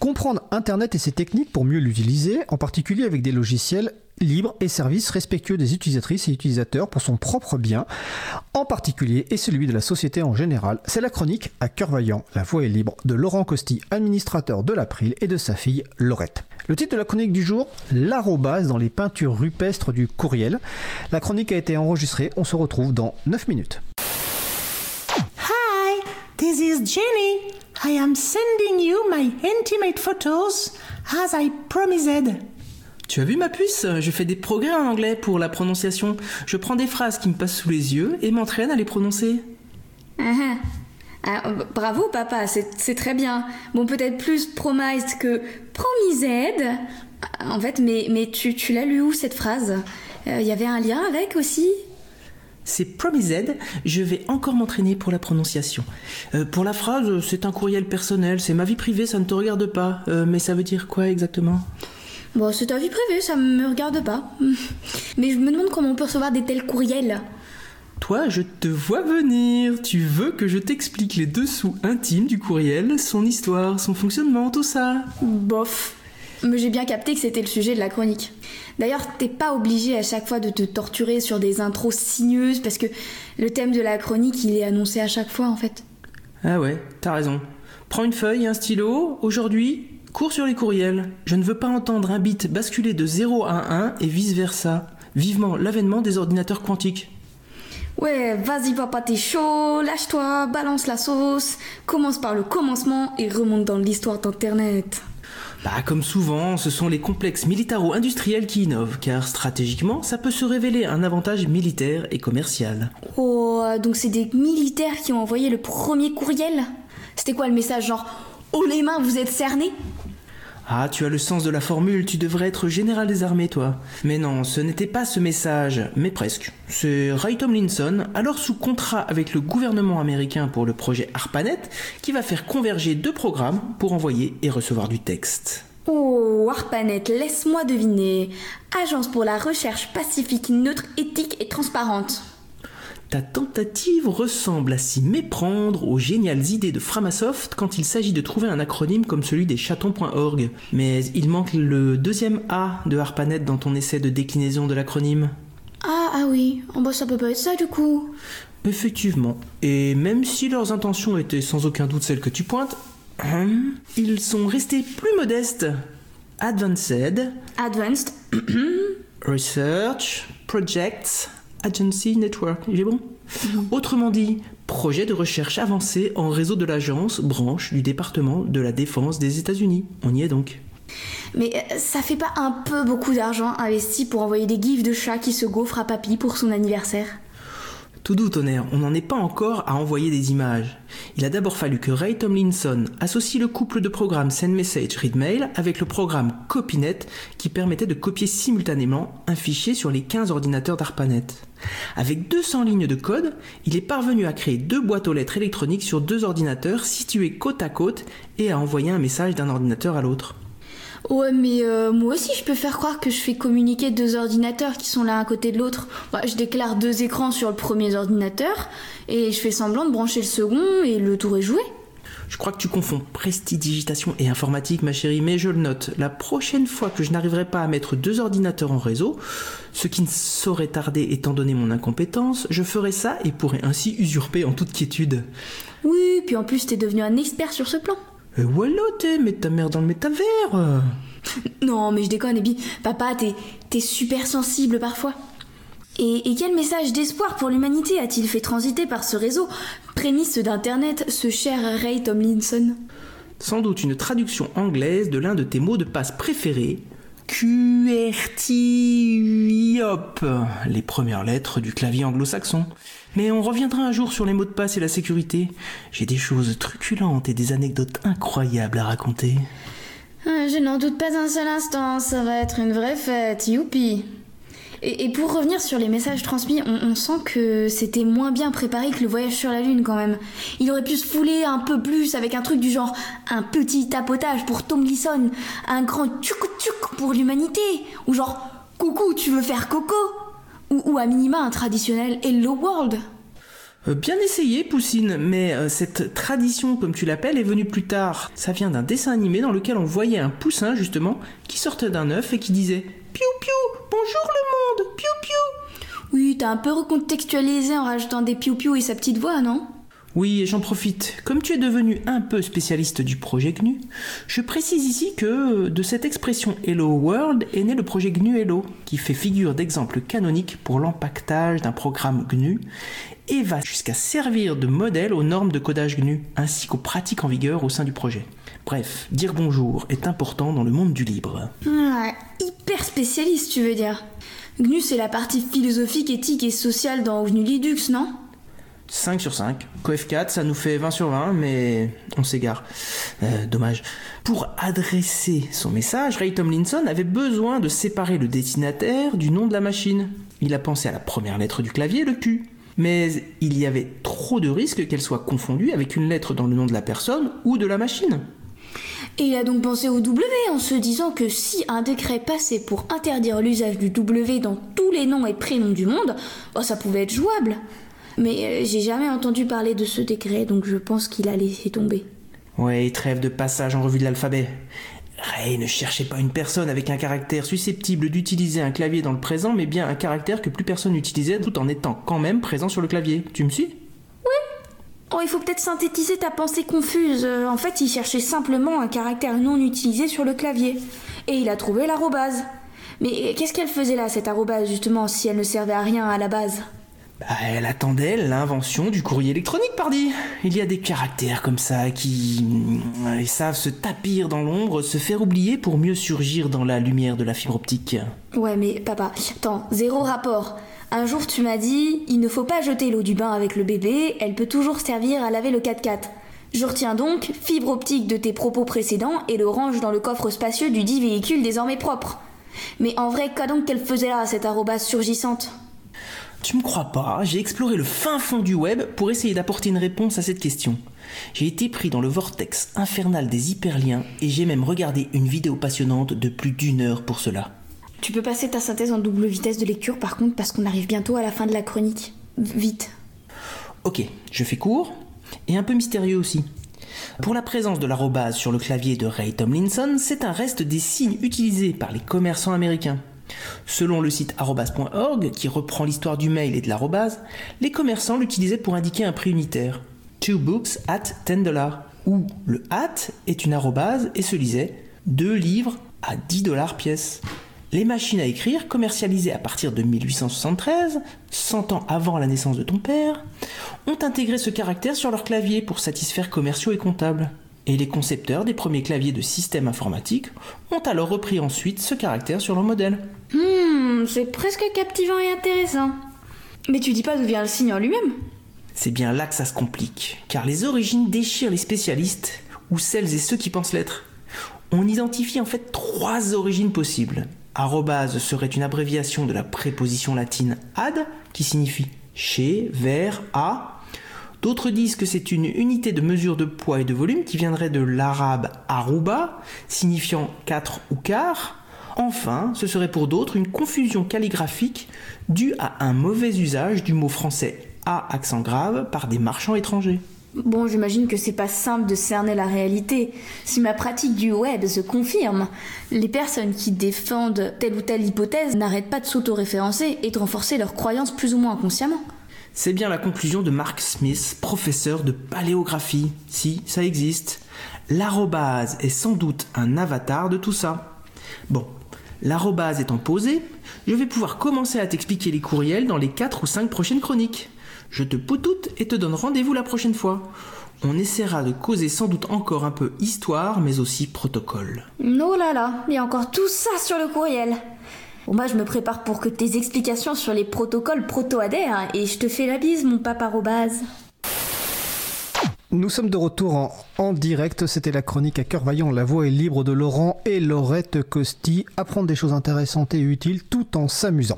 Comprendre Internet et ses techniques pour mieux l'utiliser, en particulier avec des logiciels libres et services respectueux des utilisatrices et utilisateurs pour son propre bien, en particulier et celui de la société en général. C'est la chronique à cœur vaillant, la voix est libre, de Laurent Costi, administrateur de l'April, et de sa fille Laurette. Le titre de la chronique du jour, l'arrobase dans les peintures rupestres du courriel. La chronique a été enregistrée, on se retrouve dans 9 minutes. Hi, this is Jenny. I am sending you my intimate photos as I promised. Tu as vu ma puce? Je fais des progrès en anglais pour la prononciation. Je prends des phrases qui me passent sous les yeux et m'entraîne à les prononcer. Ah, ah, euh, bravo papa, c'est c'est très bien. Bon peut-être plus promised que promised. En fait, mais, mais tu, tu l'as lu où cette phrase? Il y avait un lien avec aussi? C'est promised, je vais encore m'entraîner pour la prononciation. Euh, pour la phrase, c'est un courriel personnel, c'est ma vie privée, ça ne te regarde pas. Euh, mais ça veut dire quoi exactement? Bon, c'est ta vie privée, ça me regarde pas. Mais je me demande comment on peut recevoir des tels courriels. Toi, je te vois venir. Tu veux que je t'explique les dessous intimes du courriel, son histoire, son fonctionnement, tout ça? Bof. Mais j'ai bien capté que c'était le sujet de la chronique. D'ailleurs, t'es pas obligé à chaque fois de te torturer sur des intros sinueuses parce que le thème de la chronique, il est annoncé à chaque fois en fait. Ah ouais, t'as raison. Prends une feuille et un stylo. Aujourd'hui, cours sur les courriels. Je ne veux pas entendre un bit basculer de 0 à 1 et vice-versa. Vivement l'avènement des ordinateurs quantiques. Ouais, vas-y papa, t'es chaud, lâche-toi, balance la sauce, commence par le commencement et remonte dans l'histoire d'Internet. Bah, comme souvent, ce sont les complexes militaro-industriels qui innovent, car stratégiquement, ça peut se révéler un avantage militaire et commercial. Oh, donc c'est des militaires qui ont envoyé le premier courriel? C'était quoi le message genre Oh les mains, vous êtes cernés? Ah, tu as le sens de la formule, tu devrais être général des armées, toi. Mais non, ce n'était pas ce message, mais presque. C'est Ray Tomlinson, alors sous contrat avec le gouvernement américain pour le projet ARPANET, qui va faire converger deux programmes pour envoyer et recevoir du texte. Oh, ARPANET, laisse-moi deviner. Agence pour la recherche pacifique, neutre, éthique et transparente. Ta tentative ressemble à s'y méprendre aux géniales idées de Framasoft quand il s'agit de trouver un acronyme comme celui des chatons.org. Mais il manque le deuxième A de ARPANET dans ton essai de déclinaison de l'acronyme. Ah, ah oui, oh, bah ça peut pas être ça du coup. Effectivement. Et même si leurs intentions étaient sans aucun doute celles que tu pointes, hum, ils sont restés plus modestes. Advanced, Advanced. Research, Projects, Agency Network. J'ai bon? Autrement dit, projet de recherche avancé en réseau de l'agence, branche du département de la défense des États-Unis. On y est donc. Mais euh, ça fait pas un peu beaucoup d'argent investi pour envoyer des gifs de chats qui se gaufrent à papy pour son anniversaire? Tout doux, tonnerre, on n'en est pas encore à envoyer des images. Il a d'abord fallu que Ray Tomlinson associe le couple de programmes SendMessage ReadMail avec le programme CopyNet qui permettait de copier simultanément un fichier sur les 15 ordinateurs d'ARPANET. Avec 200 lignes de code, il est parvenu à créer deux boîtes aux lettres électroniques sur deux ordinateurs situés côte à côte et à envoyer un message d'un ordinateur à l'autre. Ouais, mais euh, moi aussi je peux faire croire que je fais communiquer deux ordinateurs qui sont l'un à côté de l'autre. Bah, je déclare deux écrans sur le premier ordinateur et je fais semblant de brancher le second et le tour est joué. Je crois que tu confonds prestidigitation et informatique, ma chérie, mais je le note. La prochaine fois que je n'arriverai pas à mettre deux ordinateurs en réseau, ce qui ne saurait tarder étant donné mon incompétence, je ferai ça et pourrai ainsi usurper en toute quiétude. Oui, puis en plus t'es devenu un expert sur ce plan. Et voilà, t'es, mets ta mère dans le métavers. Non, mais je déconne, puis papa, t'es, t'es super sensible parfois. Et, et quel message d'espoir pour l'humanité a-t-il fait transiter par ce réseau, prémisse d'Internet, ce cher Ray Tomlinson? Sans doute une traduction anglaise de l'un de tes mots de passe préférés. QRT-hop, les premières lettres du clavier anglo-saxon. Mais on reviendra un jour sur les mots de passe et la sécurité. J'ai des choses truculentes et des anecdotes incroyables à raconter. Ah, Je n'en doute pas un seul instant, ça va être une vraie fête, youpi et, pour revenir sur les messages transmis, on, on sent que c'était moins bien préparé que le voyage sur la Lune quand même. Il aurait pu se fouler un peu plus avec un truc du genre un petit tapotage pour Tom Gleason, un grand tchouk tchouk pour l'humanité, ou genre coucou, tu veux faire coco? Ou, ou à minima un traditionnel Hello World. Euh, bien essayé, Poussine, mais euh, cette tradition, comme tu l'appelles, est venue plus tard. Ça vient d'un dessin animé dans lequel on voyait un poussin, justement, qui sortait d'un œuf et qui disait Piou piou, bonjour le monde, piou piou. Oui, t'as un peu recontextualisé en rajoutant des piou-piou et sa petite voix, non? Oui, j'en profite. Comme tu es devenu un peu spécialiste du projet GNU, je précise ici que de cette expression Hello World est né le projet GNU Hello, qui fait figure d'exemple canonique pour l'empaquetage d'un programme GNU et va jusqu'à servir de modèle aux normes de codage GNU ainsi qu'aux pratiques en vigueur au sein du projet. Bref, dire bonjour est important dans le monde du libre. Ouais, hyper spécialiste, tu veux dire. GNU, c'est la partie philosophique, éthique et sociale dans GNU Linux, non? 5 sur 5. CoF 4, ça nous fait 20 sur 20, mais on s'égare. Euh, dommage. Pour adresser son message, Ray Tomlinson avait besoin de séparer le destinataire du nom de la machine. Il a pensé à la première lettre du clavier, le Q. Mais il y avait trop de risques qu'elle soit confondue avec une lettre dans le nom de la personne ou de la machine. Et il a donc pensé au W en se disant que si un décret passait pour interdire l'usage du W dans tous les noms et prénoms du monde, oh, ça pouvait être jouable. Mais euh, j'ai jamais entendu parler de ce décret, donc je pense qu'il a laissé tomber. Ouais, trêve de passage en revue de l'alphabet. Ray ne cherchait pas une personne avec un caractère susceptible d'utiliser un clavier dans le présent, mais bien un caractère que plus personne n'utilisait tout en étant quand même présent sur le clavier. Tu me suis? Oh, il faut peut-être synthétiser ta pensée confuse. Euh, En fait, il cherchait simplement un caractère non utilisé sur le clavier. Et il a trouvé l'arrobase. Mais euh, qu'est-ce qu'elle faisait là, cette arrobase, justement, si elle ne servait à rien à la base? Bah, elle attendait l'invention du courrier électronique, pardi. Il y a des caractères comme ça qui mm, ils savent se tapir dans l'ombre, se faire oublier pour mieux surgir dans la lumière de la fibre optique. Ouais, mais papa, attends, zéro rapport. Un jour, tu m'as dit, il ne faut pas jeter l'eau du bain avec le bébé, elle peut toujours servir à laver le 4x4. Je retiens donc fibre optique de tes propos précédents et le range dans le coffre spacieux du dit véhicule désormais propre. Mais en vrai, quoi donc qu'elle faisait là, cette arrobase surgissante? Tu me crois pas J'ai exploré le fin fond du web pour essayer d'apporter une réponse à cette question. J'ai été pris dans le vortex infernal des hyperliens et j'ai même regardé une vidéo passionnante de plus d'une heure pour cela. Tu peux passer ta synthèse en double vitesse de lecture par contre parce qu'on arrive bientôt à la fin de la chronique. Vite. Ok, je fais court et un peu mystérieux aussi. Pour la présence de l'arrobase sur le clavier de Ray Tomlinson, c'est un reste des signes utilisés par les commerçants américains. Selon le site arrobase.org, qui reprend l'histoire du mail et de l'arrobase, les commerçants l'utilisaient pour indiquer un prix unitaire. Two books at 10 dollars. Où le at est une arrobase et se lisait deux livres à 10 dollars pièce. Les machines à écrire, commercialisées à partir de 1873, 100 ans avant la naissance de ton père, ont intégré ce caractère sur leur clavier pour satisfaire commerciaux et comptables. Et les concepteurs des premiers claviers de système informatique ont alors repris ensuite ce caractère sur leur modèle. Hmm, c'est presque captivant et intéressant. Mais tu dis pas d'où vient le signe en lui-même? C'est bien là que ça se complique, car les origines déchirent les spécialistes, ou celles et ceux qui pensent l'être. On identifie en fait trois origines possibles. Arrobase serait une abréviation de la préposition latine ad, qui signifie chez, vers, à. D'autres disent que c'est une unité de mesure de poids et de volume qui viendrait de l'arabe aruba, signifiant quatre ou quart. Enfin, ce serait pour d'autres une confusion calligraphique due à un mauvais usage du mot français à accent grave par des marchands étrangers. Bon, j'imagine que c'est pas simple de cerner la réalité. Si ma pratique du web se confirme, les personnes qui défendent telle ou telle hypothèse n'arrêtent pas de s'autoréférencer et de renforcer leurs croyances plus ou moins inconsciemment. C'est bien la conclusion de Mark Smith, professeur de paléographie. Si, ça existe. L'arrobase est sans doute un avatar de tout ça. Bon, l'arrobase étant posée, je vais pouvoir commencer à t'expliquer les courriels dans les 4 ou 5 prochaines chroniques. Je te poutoute et te donne rendez-vous la prochaine fois. On essaiera de causer sans doute encore un peu histoire, mais aussi protocole. Oh là là, il y a encore tout ça sur le courriel. Bon bah je me prépare pour que tes explications sur les protocoles proto-adhèrent et je te fais la bise mon papa Robase. Nous sommes de retour en, en direct. C'était la chronique à cœur vaillant. La voix est libre de Laurent et Laurette Costi. Apprendre des choses intéressantes et utiles tout en s'amusant.